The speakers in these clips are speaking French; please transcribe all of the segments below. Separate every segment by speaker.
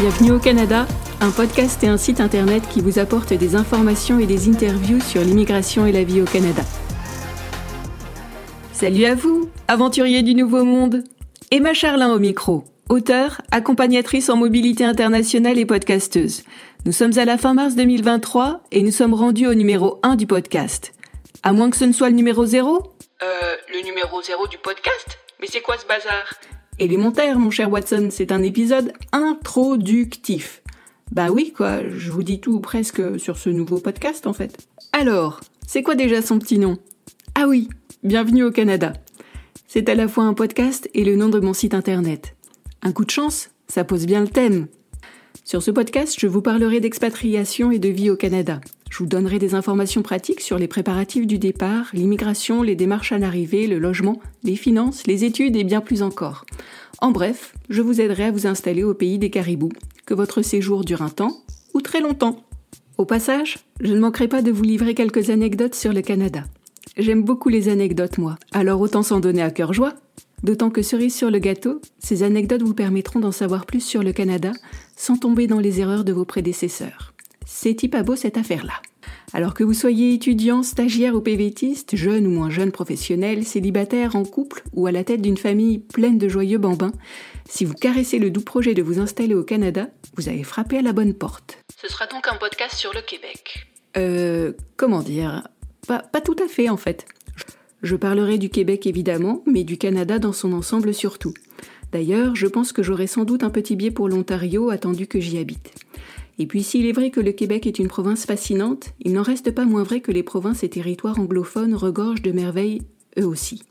Speaker 1: Bienvenue au Canada, un podcast et un site internet qui vous apporte des informations et des interviews sur l'immigration et la vie au Canada. Salut à vous, aventuriers du Nouveau Monde Emma Charlin au micro, auteure, accompagnatrice en mobilité internationale et podcasteuse. Nous sommes à la fin mars 2023 et nous sommes rendus au numéro 1 du podcast. À moins que ce ne soit le numéro 0
Speaker 2: Euh, le numéro 0 du podcast? Mais c'est quoi ce bazar?
Speaker 1: Élémentaire, mon cher Watson, c'est un épisode introductif. Bah oui, quoi, je vous dis tout ou presque sur ce nouveau podcast en fait. Alors, c'est quoi déjà son petit nom? Ah oui, bienvenue au Canada. C'est à la fois un podcast et le nom de mon site internet. Un coup de chance, ça pose bien le thème. Sur ce podcast, je vous parlerai d'expatriation et de vie au Canada. Je vous donnerai des informations pratiques sur les préparatifs du départ, l'immigration, les démarches à l'arrivée, le logement, les finances, les études et bien plus encore. En bref, je vous aiderai à vous installer au pays des caribous, que votre séjour dure un temps ou très longtemps. Au passage, je ne manquerai pas de vous livrer quelques anecdotes sur le Canada. J'aime beaucoup les anecdotes, moi, alors autant s'en donner à cœur joie. D'autant que cerise sur le gâteau, ces anecdotes vous permettront d'en savoir plus sur le Canada sans tomber dans les erreurs de vos prédécesseurs. C'est pas beau cette affaire-là. Alors que vous soyez étudiant, stagiaire ou PVTiste, jeune ou moins jeune professionnel, célibataire, en couple ou à la tête d'une famille pleine de joyeux bambins, si vous caressez le doux projet de vous installer au Canada, vous avez frappé à la bonne porte.
Speaker 2: Ce sera donc un podcast sur le Québec.
Speaker 1: Euh, comment dire? Pas, pas tout à fait en fait. Je parlerai du Québec évidemment, mais du Canada dans son ensemble surtout. D'ailleurs, je pense que j'aurai sans doute un petit biais pour l'Ontario attendu que j'y habite. Et puis s'il est vrai que le Québec est une province fascinante, il n'en reste pas moins vrai que les provinces et territoires anglophones regorgent de merveilles eux aussi.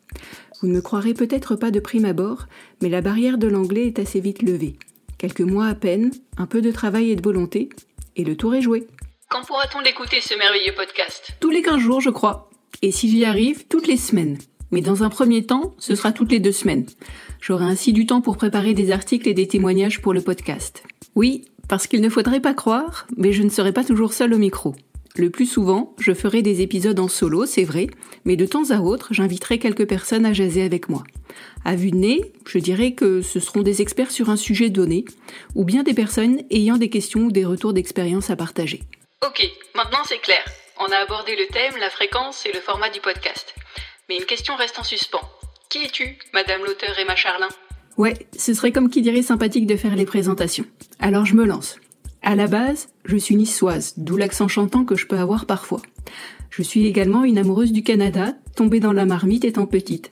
Speaker 1: Vous ne me croirez peut-être pas de prime abord, mais la barrière de l'anglais est assez vite levée. Quelques mois à peine, un peu de travail et de volonté, et le tour est joué.
Speaker 2: Quand pourra-t-on l'écouter ce merveilleux podcast?
Speaker 1: Tous les 15 jours, je crois. Et si j'y arrive, toutes les semaines. Mais dans un premier temps, ce sera toutes les deux semaines. J'aurai ainsi du temps pour préparer des articles et des témoignages pour le podcast. Oui, parce qu'il ne faudrait pas croire, mais je ne serai pas toujours seule au micro. Le plus souvent, je ferai des épisodes en solo, c'est vrai, mais de temps à autre, j'inviterai quelques personnes à jaser avec moi. À vue de nez, je dirais que ce seront des experts sur un sujet donné, ou bien des personnes ayant des questions ou des retours d'expérience à partager.
Speaker 2: Ok, maintenant c'est clair. On a abordé le thème, la fréquence et le format du podcast. Mais une question reste en suspens. Qui es-tu, Madame l'auteur Emma Charlin?
Speaker 1: Ouais, ce serait comme qui dirait sympathique de faire les présentations. Alors je me lance. À la base, je suis niçoise, d'où l'accent chantant que je peux avoir parfois. Je suis également une amoureuse du Canada, tombée dans la marmite étant petite.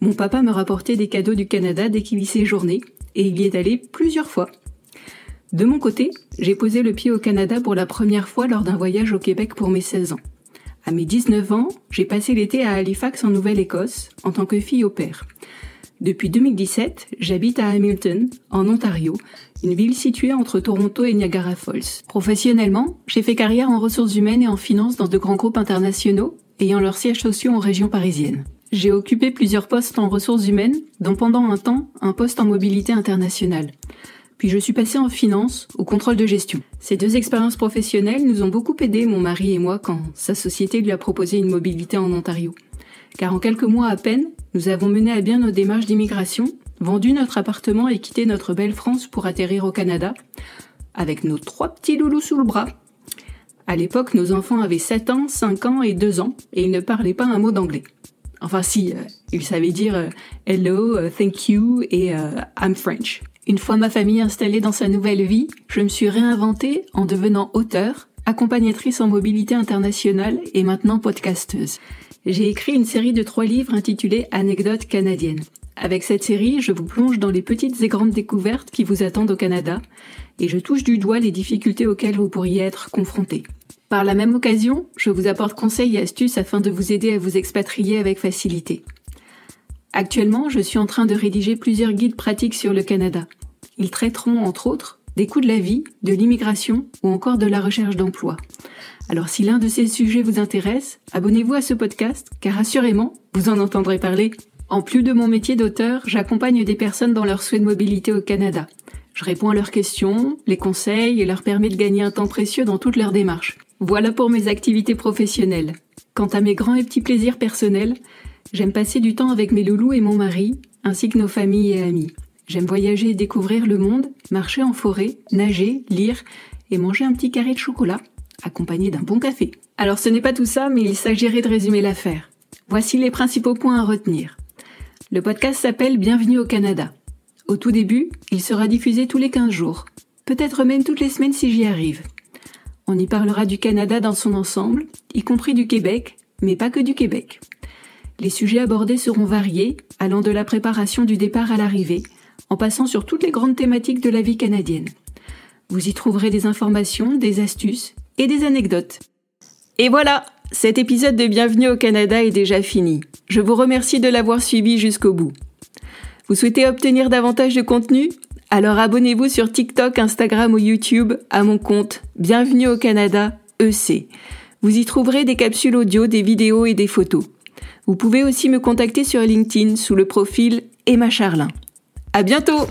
Speaker 1: Mon papa me rapportait des cadeaux du Canada dès qu'il y séjournait, et il y est allé plusieurs fois. De mon côté, j'ai posé le pied au Canada pour la première fois lors d'un voyage au Québec pour mes 16 ans. À mes 19 ans, j'ai passé l'été à Halifax en Nouvelle-Écosse en tant que fille au père. Depuis 2017, j'habite à Hamilton, en Ontario, une ville située entre Toronto et Niagara Falls. Professionnellement, j'ai fait carrière en ressources humaines et en finance dans de grands groupes internationaux, ayant leurs sièges sociaux en région parisienne. J'ai occupé plusieurs postes en ressources humaines, dont pendant un temps un poste en mobilité internationale. Puis je suis passée en finance, au contrôle de gestion. Ces deux expériences professionnelles nous ont beaucoup aidé, mon mari et moi, quand sa société lui a proposé une mobilité en Ontario. Car en quelques mois à peine, nous avons mené à bien nos démarches d'immigration, vendu notre appartement et quitté notre belle France pour atterrir au Canada, avec nos trois petits loulous sous le bras. À l'époque, nos enfants avaient 7 ans, 5 ans et 2 ans, et ils ne parlaient pas un mot d'anglais. Enfin si, euh, ils savaient dire euh, hello, uh, thank you et I'm French. Une fois ma famille installée dans sa nouvelle vie, je me suis réinventée en devenant auteur, accompagnatrice en mobilité internationale et maintenant podcasteuse. J'ai écrit une série de trois livres intitulés Anecdotes canadiennes. Avec cette série, je vous plonge dans les petites et grandes découvertes qui vous attendent au Canada et je touche du doigt les difficultés auxquelles vous pourriez être confrontés. Par la même occasion, je vous apporte conseils et astuces afin de vous aider à vous expatrier avec facilité. Actuellement, je suis en train de rédiger plusieurs guides pratiques sur le Canada. Ils traiteront, entre autres, des coûts de la vie, de l'immigration ou encore de la recherche d'emploi. Alors si l'un de ces sujets vous intéresse, abonnez-vous à ce podcast, car assurément, vous en entendrez parler. En plus de mon métier d'auteur, j'accompagne des personnes dans leur souhait de mobilité au Canada. Je réponds à leurs questions, les conseils et leur permets de gagner un temps précieux dans toutes leurs démarches. Voilà pour mes activités professionnelles. Quant à mes grands et petits plaisirs personnels, j'aime passer du temps avec mes loulous et mon mari, ainsi que nos familles et amis. J'aime voyager et découvrir le monde, marcher en forêt, nager, lire et manger un petit carré de chocolat, accompagné d'un bon café. Alors ce n'est pas tout ça, mais il s'agirait de résumer l'affaire. Voici les principaux points à retenir. Le podcast s'appelle Bienvenue au Canada. Au tout début, il sera diffusé tous les 15 jours, peut-être même toutes les semaines si j'y arrive. On y parlera du Canada dans son ensemble, y compris du Québec, mais pas que du Québec. Les sujets abordés seront variés, allant de la préparation du départ à l'arrivée, en passant sur toutes les grandes thématiques de la vie canadienne. Vous y trouverez des informations, des astuces et des anecdotes. Et voilà, cet épisode de Bienvenue au Canada est déjà fini. Je vous remercie de l'avoir suivi jusqu'au bout. Vous souhaitez obtenir davantage de contenu? Alors abonnez-vous sur TikTok, Instagram ou YouTube à mon compte Bienvenue au Canada EC. Vous y trouverez des capsules audio, des vidéos et des photos. Vous pouvez aussi me contacter sur LinkedIn sous le profil Emma Charlin. À bientôt!